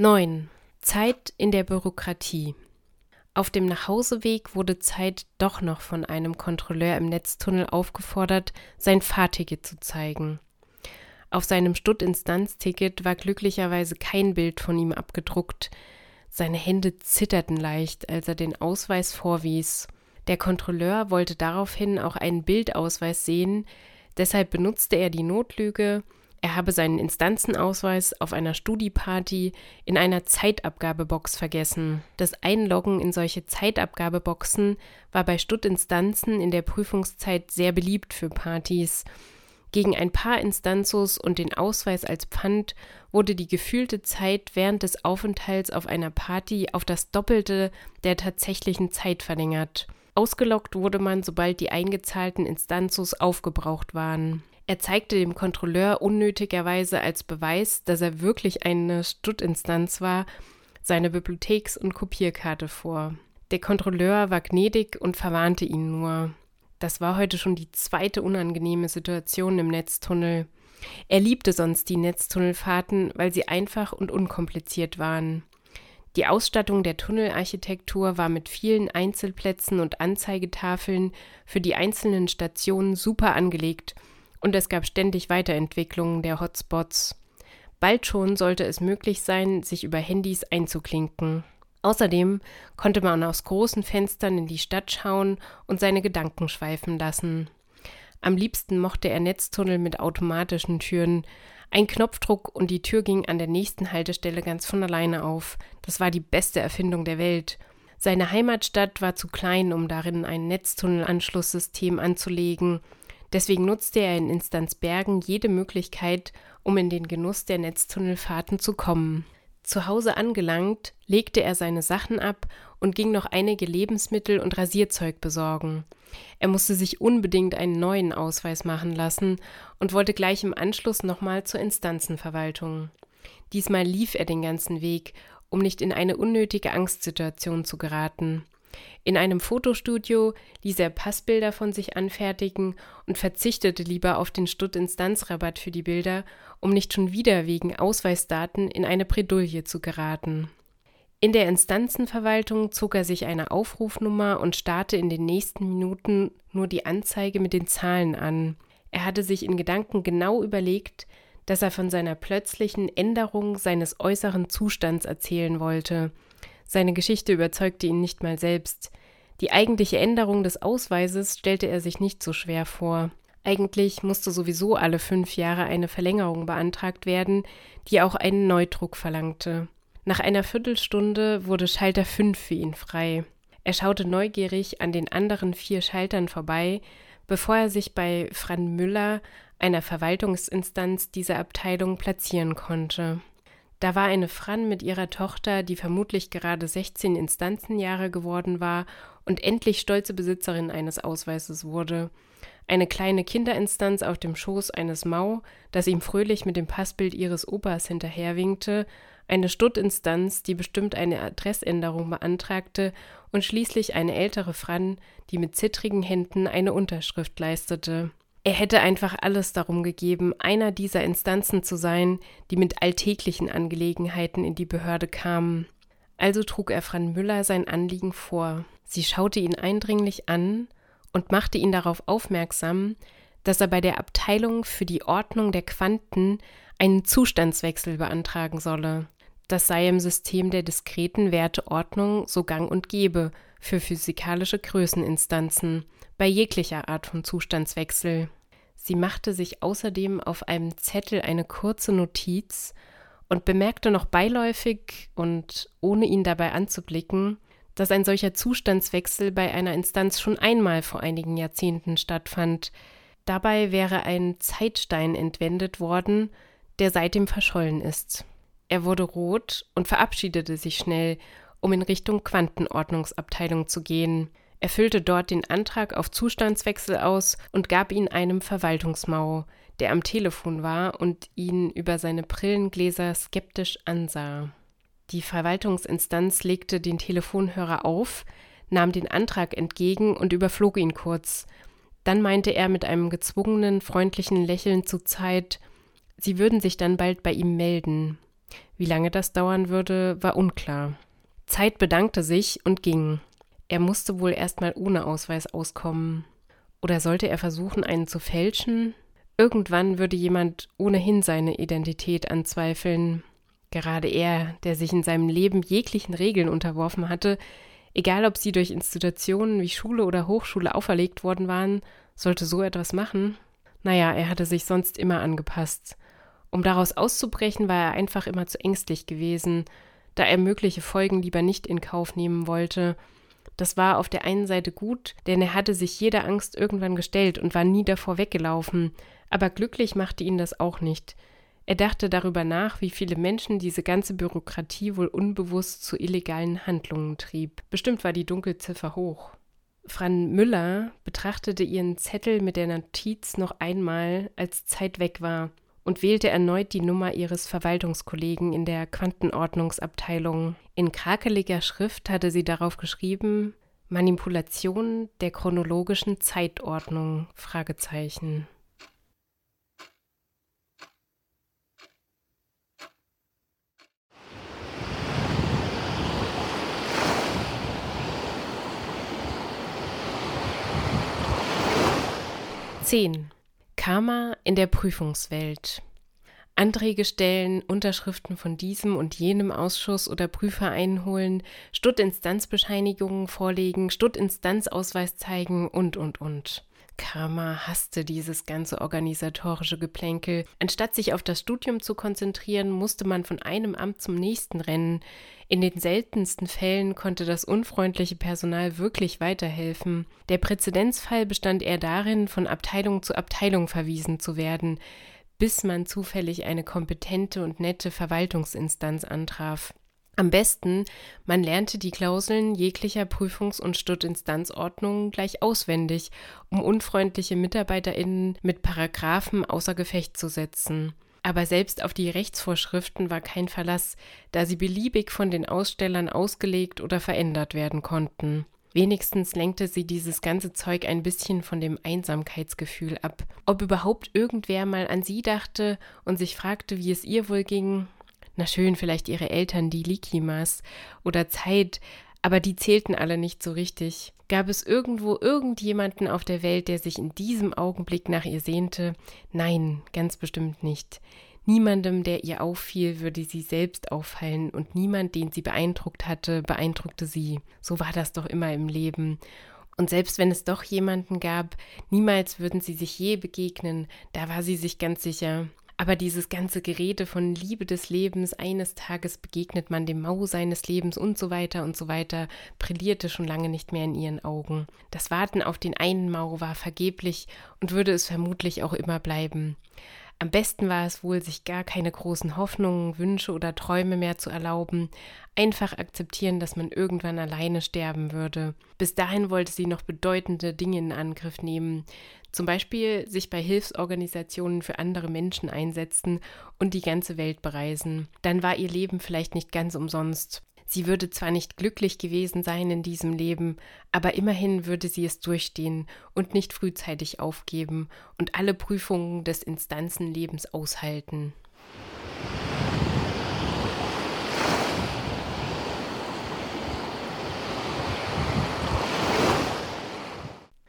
9. Zeit in der Bürokratie. Auf dem Nachhauseweg wurde Zeit doch noch von einem Kontrolleur im Netztunnel aufgefordert, sein Fahrticket zu zeigen. Auf seinem Stutt-Instanz-Ticket war glücklicherweise kein Bild von ihm abgedruckt. Seine Hände zitterten leicht, als er den Ausweis vorwies. Der Kontrolleur wollte daraufhin auch einen Bildausweis sehen, deshalb benutzte er die Notlüge, er habe seinen Instanzenausweis auf einer Studieparty in einer Zeitabgabebox vergessen. Das Einloggen in solche Zeitabgabeboxen war bei Stuttinstanzen in der Prüfungszeit sehr beliebt für Partys. Gegen ein paar Instanzos und den Ausweis als Pfand wurde die gefühlte Zeit während des Aufenthalts auf einer Party auf das Doppelte der tatsächlichen Zeit verlängert. Ausgelockt wurde man, sobald die eingezahlten Instanzos aufgebraucht waren. Er zeigte dem Kontrolleur unnötigerweise als Beweis, dass er wirklich eine Stuttinstanz war, seine Bibliotheks- und Kopierkarte vor. Der Kontrolleur war gnädig und verwarnte ihn nur. Das war heute schon die zweite unangenehme Situation im Netztunnel. Er liebte sonst die Netztunnelfahrten, weil sie einfach und unkompliziert waren. Die Ausstattung der Tunnelarchitektur war mit vielen Einzelplätzen und Anzeigetafeln für die einzelnen Stationen super angelegt und es gab ständig Weiterentwicklungen der Hotspots. Bald schon sollte es möglich sein, sich über Handys einzuklinken. Außerdem konnte man aus großen Fenstern in die Stadt schauen und seine Gedanken schweifen lassen. Am liebsten mochte er Netztunnel mit automatischen Türen. Ein Knopfdruck und die Tür ging an der nächsten Haltestelle ganz von alleine auf. Das war die beste Erfindung der Welt. Seine Heimatstadt war zu klein, um darin ein Netztunnelanschlusssystem anzulegen, Deswegen nutzte er in Instanzbergen jede Möglichkeit, um in den Genuss der Netztunnelfahrten zu kommen. Zu Hause angelangt, legte er seine Sachen ab und ging noch einige Lebensmittel und Rasierzeug besorgen. Er musste sich unbedingt einen neuen Ausweis machen lassen und wollte gleich im Anschluss nochmal zur Instanzenverwaltung. Diesmal lief er den ganzen Weg, um nicht in eine unnötige Angstsituation zu geraten. In einem Fotostudio ließ er Passbilder von sich anfertigen und verzichtete lieber auf den Stutt-Instanzrabatt für die Bilder, um nicht schon wieder wegen Ausweisdaten in eine Bredouille zu geraten. In der Instanzenverwaltung zog er sich eine Aufrufnummer und starrte in den nächsten Minuten nur die Anzeige mit den Zahlen an. Er hatte sich in Gedanken genau überlegt, dass er von seiner plötzlichen Änderung seines äußeren Zustands erzählen wollte – seine Geschichte überzeugte ihn nicht mal selbst. Die eigentliche Änderung des Ausweises stellte er sich nicht so schwer vor. Eigentlich musste sowieso alle fünf Jahre eine Verlängerung beantragt werden, die auch einen Neudruck verlangte. Nach einer Viertelstunde wurde Schalter 5 für ihn frei. Er schaute neugierig an den anderen vier Schaltern vorbei, bevor er sich bei Fran Müller, einer Verwaltungsinstanz dieser Abteilung, platzieren konnte. Da war eine Fran mit ihrer Tochter, die vermutlich gerade 16 Instanzenjahre geworden war und endlich stolze Besitzerin eines Ausweises wurde. Eine kleine Kinderinstanz auf dem Schoß eines Mau, das ihm fröhlich mit dem Passbild ihres Opas hinterherwinkte, eine Stuttinstanz, die bestimmt eine Adressänderung beantragte, und schließlich eine ältere Fran, die mit zittrigen Händen eine Unterschrift leistete. Er hätte einfach alles darum gegeben, einer dieser Instanzen zu sein, die mit alltäglichen Angelegenheiten in die Behörde kamen. Also trug er Fran Müller sein Anliegen vor. Sie schaute ihn eindringlich an und machte ihn darauf aufmerksam, dass er bei der Abteilung für die Ordnung der Quanten einen Zustandswechsel beantragen solle. Das sei im System der diskreten Werteordnung so gang und gäbe für physikalische Größeninstanzen bei jeglicher Art von Zustandswechsel. Sie machte sich außerdem auf einem Zettel eine kurze Notiz und bemerkte noch beiläufig und ohne ihn dabei anzublicken, dass ein solcher Zustandswechsel bei einer Instanz schon einmal vor einigen Jahrzehnten stattfand. Dabei wäre ein Zeitstein entwendet worden, der seitdem verschollen ist. Er wurde rot und verabschiedete sich schnell, um in Richtung Quantenordnungsabteilung zu gehen. Er füllte dort den Antrag auf Zustandswechsel aus und gab ihn einem Verwaltungsmau, der am Telefon war und ihn über seine Brillengläser skeptisch ansah. Die Verwaltungsinstanz legte den Telefonhörer auf, nahm den Antrag entgegen und überflog ihn kurz. Dann meinte er mit einem gezwungenen, freundlichen Lächeln zu Zeit, sie würden sich dann bald bei ihm melden. Wie lange das dauern würde, war unklar. Zeit bedankte sich und ging. Er musste wohl erstmal ohne Ausweis auskommen. Oder sollte er versuchen, einen zu fälschen? Irgendwann würde jemand ohnehin seine Identität anzweifeln. Gerade er, der sich in seinem Leben jeglichen Regeln unterworfen hatte, egal ob sie durch Institutionen wie Schule oder Hochschule auferlegt worden waren, sollte so etwas machen? Naja, er hatte sich sonst immer angepasst. Um daraus auszubrechen, war er einfach immer zu ängstlich gewesen, da er mögliche Folgen lieber nicht in Kauf nehmen wollte. Das war auf der einen Seite gut, denn er hatte sich jeder Angst irgendwann gestellt und war nie davor weggelaufen, aber glücklich machte ihn das auch nicht. Er dachte darüber nach, wie viele Menschen diese ganze Bürokratie wohl unbewusst zu illegalen Handlungen trieb. Bestimmt war die Dunkelziffer hoch. Fran Müller betrachtete ihren Zettel mit der Notiz noch einmal, als Zeit weg war, und wählte erneut die Nummer ihres Verwaltungskollegen in der Quantenordnungsabteilung. In krakeliger Schrift hatte sie darauf geschrieben Manipulation der chronologischen Zeitordnung Fragezeichen. 10. Karma in der Prüfungswelt. Anträge stellen, Unterschriften von diesem und jenem Ausschuss oder Prüfer einholen, Stuttinstanzbescheinigungen vorlegen, Stuttinstanzausweis zeigen und, und, und. Karma hasste dieses ganze organisatorische Geplänkel. Anstatt sich auf das Studium zu konzentrieren, musste man von einem Amt zum nächsten rennen. In den seltensten Fällen konnte das unfreundliche Personal wirklich weiterhelfen. Der Präzedenzfall bestand eher darin, von Abteilung zu Abteilung verwiesen zu werden, bis man zufällig eine kompetente und nette Verwaltungsinstanz antraf. Am besten, man lernte die Klauseln jeglicher Prüfungs- und Stuttinstanzordnungen gleich auswendig, um unfreundliche MitarbeiterInnen mit Paragraphen außer Gefecht zu setzen. Aber selbst auf die Rechtsvorschriften war kein Verlass, da sie beliebig von den Ausstellern ausgelegt oder verändert werden konnten. Wenigstens lenkte sie dieses ganze Zeug ein bisschen von dem Einsamkeitsgefühl ab. Ob überhaupt irgendwer mal an sie dachte und sich fragte, wie es ihr wohl ging, na schön, vielleicht ihre Eltern, die Likimas oder Zeit, aber die zählten alle nicht so richtig. Gab es irgendwo irgendjemanden auf der Welt, der sich in diesem Augenblick nach ihr sehnte? Nein, ganz bestimmt nicht. Niemandem, der ihr auffiel, würde sie selbst auffallen, und niemand, den sie beeindruckt hatte, beeindruckte sie. So war das doch immer im Leben. Und selbst wenn es doch jemanden gab, niemals würden sie sich je begegnen, da war sie sich ganz sicher. Aber dieses ganze Gerede von Liebe des Lebens, eines Tages begegnet man dem Mau seines Lebens und so weiter und so weiter, brillierte schon lange nicht mehr in ihren Augen. Das Warten auf den einen Mau war vergeblich und würde es vermutlich auch immer bleiben. Am besten war es wohl, sich gar keine großen Hoffnungen, Wünsche oder Träume mehr zu erlauben, einfach akzeptieren, dass man irgendwann alleine sterben würde. Bis dahin wollte sie noch bedeutende Dinge in Angriff nehmen, zum Beispiel sich bei Hilfsorganisationen für andere Menschen einsetzen und die ganze Welt bereisen. Dann war ihr Leben vielleicht nicht ganz umsonst. Sie würde zwar nicht glücklich gewesen sein in diesem Leben, aber immerhin würde sie es durchstehen und nicht frühzeitig aufgeben und alle Prüfungen des Instanzenlebens aushalten.